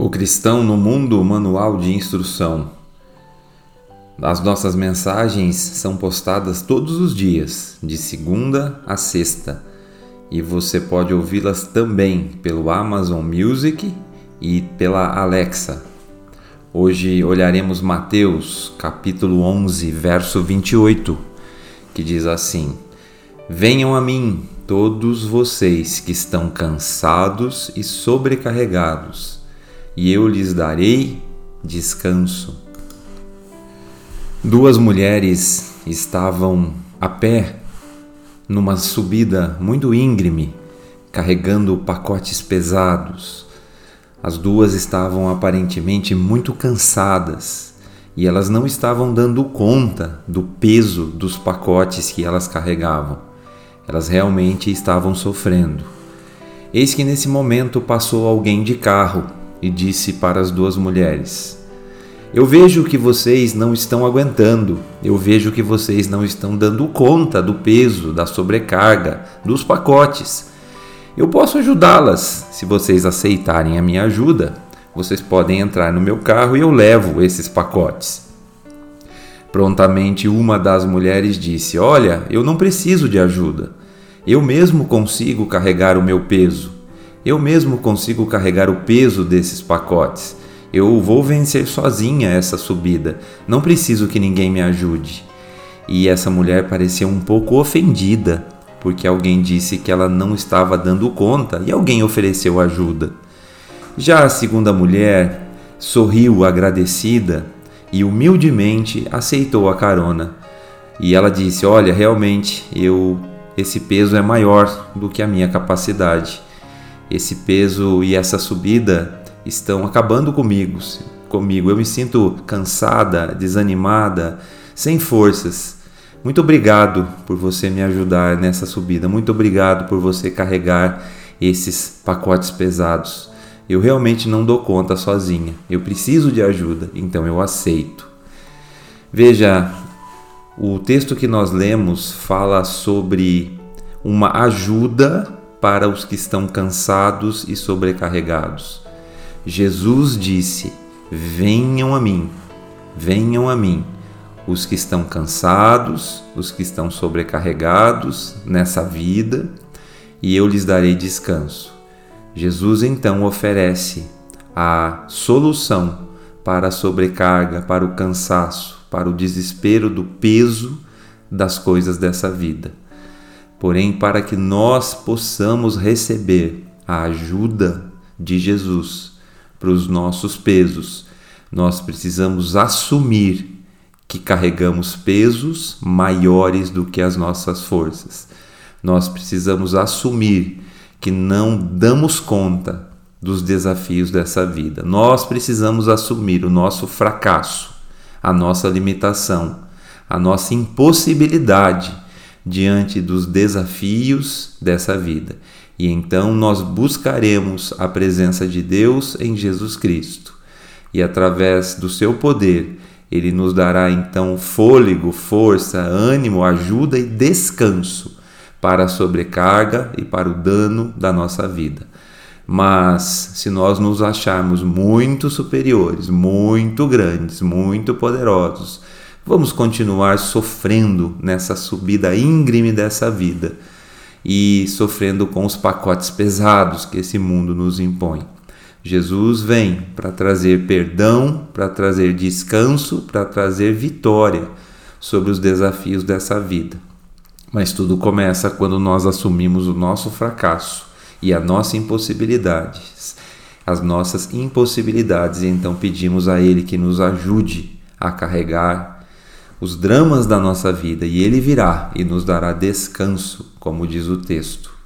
O Cristão no Mundo Manual de Instrução. As nossas mensagens são postadas todos os dias, de segunda a sexta, e você pode ouvi-las também pelo Amazon Music e pela Alexa. Hoje olharemos Mateus, capítulo 11, verso 28, que diz assim: Venham a mim, todos vocês que estão cansados e sobrecarregados e eu lhes darei descanso. Duas mulheres estavam a pé numa subida muito íngreme, carregando pacotes pesados. As duas estavam aparentemente muito cansadas e elas não estavam dando conta do peso dos pacotes que elas carregavam. Elas realmente estavam sofrendo. Eis que nesse momento passou alguém de carro e disse para as duas mulheres: Eu vejo que vocês não estão aguentando, eu vejo que vocês não estão dando conta do peso, da sobrecarga, dos pacotes. Eu posso ajudá-las se vocês aceitarem a minha ajuda. Vocês podem entrar no meu carro e eu levo esses pacotes. Prontamente uma das mulheres disse: Olha, eu não preciso de ajuda. Eu mesmo consigo carregar o meu peso. Eu mesmo consigo carregar o peso desses pacotes. Eu vou vencer sozinha essa subida. Não preciso que ninguém me ajude. E essa mulher parecia um pouco ofendida, porque alguém disse que ela não estava dando conta e alguém ofereceu ajuda. Já a segunda mulher sorriu agradecida e humildemente aceitou a carona. E ela disse: "Olha, realmente eu esse peso é maior do que a minha capacidade esse peso e essa subida estão acabando comigo, comigo. Eu me sinto cansada, desanimada, sem forças. Muito obrigado por você me ajudar nessa subida. Muito obrigado por você carregar esses pacotes pesados. Eu realmente não dou conta sozinha. Eu preciso de ajuda, então eu aceito. Veja, o texto que nós lemos fala sobre uma ajuda para os que estão cansados e sobrecarregados. Jesus disse: Venham a mim, venham a mim, os que estão cansados, os que estão sobrecarregados nessa vida, e eu lhes darei descanso. Jesus então oferece a solução para a sobrecarga, para o cansaço, para o desespero do peso das coisas dessa vida. Porém, para que nós possamos receber a ajuda de Jesus para os nossos pesos, nós precisamos assumir que carregamos pesos maiores do que as nossas forças. Nós precisamos assumir que não damos conta dos desafios dessa vida. Nós precisamos assumir o nosso fracasso, a nossa limitação, a nossa impossibilidade diante dos desafios dessa vida. E então nós buscaremos a presença de Deus em Jesus Cristo. E através do seu poder, ele nos dará então fôlego, força, ânimo, ajuda e descanso para a sobrecarga e para o dano da nossa vida. Mas se nós nos acharmos muito superiores, muito grandes, muito poderosos, Vamos continuar sofrendo nessa subida íngreme dessa vida e sofrendo com os pacotes pesados que esse mundo nos impõe. Jesus vem para trazer perdão, para trazer descanso, para trazer vitória sobre os desafios dessa vida. Mas tudo começa quando nós assumimos o nosso fracasso e a nossa impossibilidade, as nossas impossibilidades, e então pedimos a Ele que nos ajude a carregar os dramas da nossa vida, e ele virá e nos dará descanso, como diz o texto.